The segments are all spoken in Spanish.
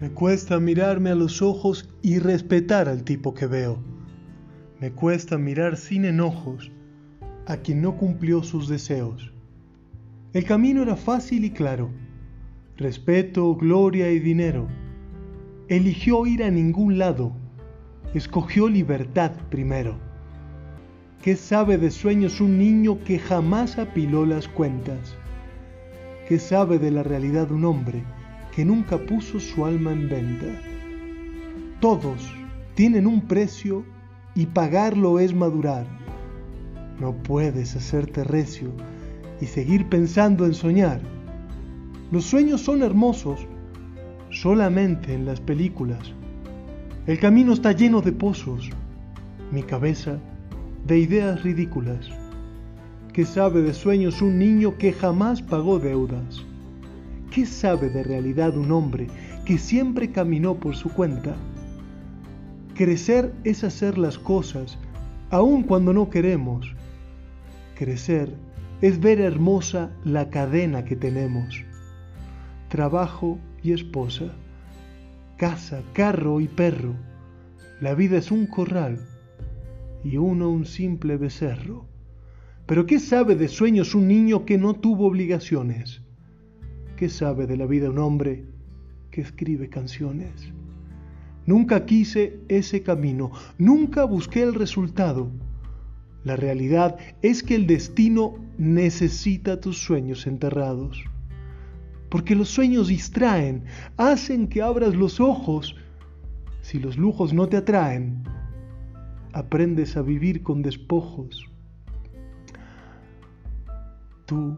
Me cuesta mirarme a los ojos y respetar al tipo que veo. Me cuesta mirar sin enojos a quien no cumplió sus deseos. El camino era fácil y claro. Respeto, gloria y dinero. Eligió ir a ningún lado. Escogió libertad primero. ¿Qué sabe de sueños un niño que jamás apiló las cuentas? ¿Qué sabe de la realidad un hombre que nunca puso su alma en venta? Todos tienen un precio y pagarlo es madurar. No puedes hacerte recio y seguir pensando en soñar. Los sueños son hermosos solamente en las películas. El camino está lleno de pozos, mi cabeza de ideas ridículas. ¿Qué sabe de sueños un niño que jamás pagó deudas? ¿Qué sabe de realidad un hombre que siempre caminó por su cuenta? Crecer es hacer las cosas aun cuando no queremos. Crecer es ver hermosa la cadena que tenemos. Trabajo y esposa, casa, carro y perro. La vida es un corral y uno un simple becerro. Pero ¿qué sabe de sueños un niño que no tuvo obligaciones? ¿Qué sabe de la vida un hombre que escribe canciones? Nunca quise ese camino, nunca busqué el resultado. La realidad es que el destino necesita tus sueños enterrados. Porque los sueños distraen, hacen que abras los ojos. Si los lujos no te atraen, aprendes a vivir con despojos. Tú,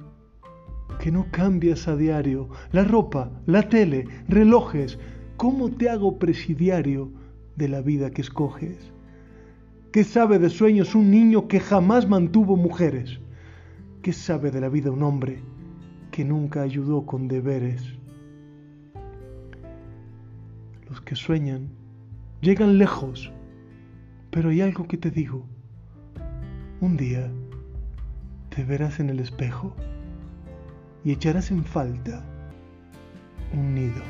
que no cambias a diario la ropa, la tele, relojes, ¿Cómo te hago presidiario de la vida que escoges? ¿Qué sabe de sueños un niño que jamás mantuvo mujeres? ¿Qué sabe de la vida un hombre que nunca ayudó con deberes? Los que sueñan llegan lejos, pero hay algo que te digo. Un día te verás en el espejo y echarás en falta un nido.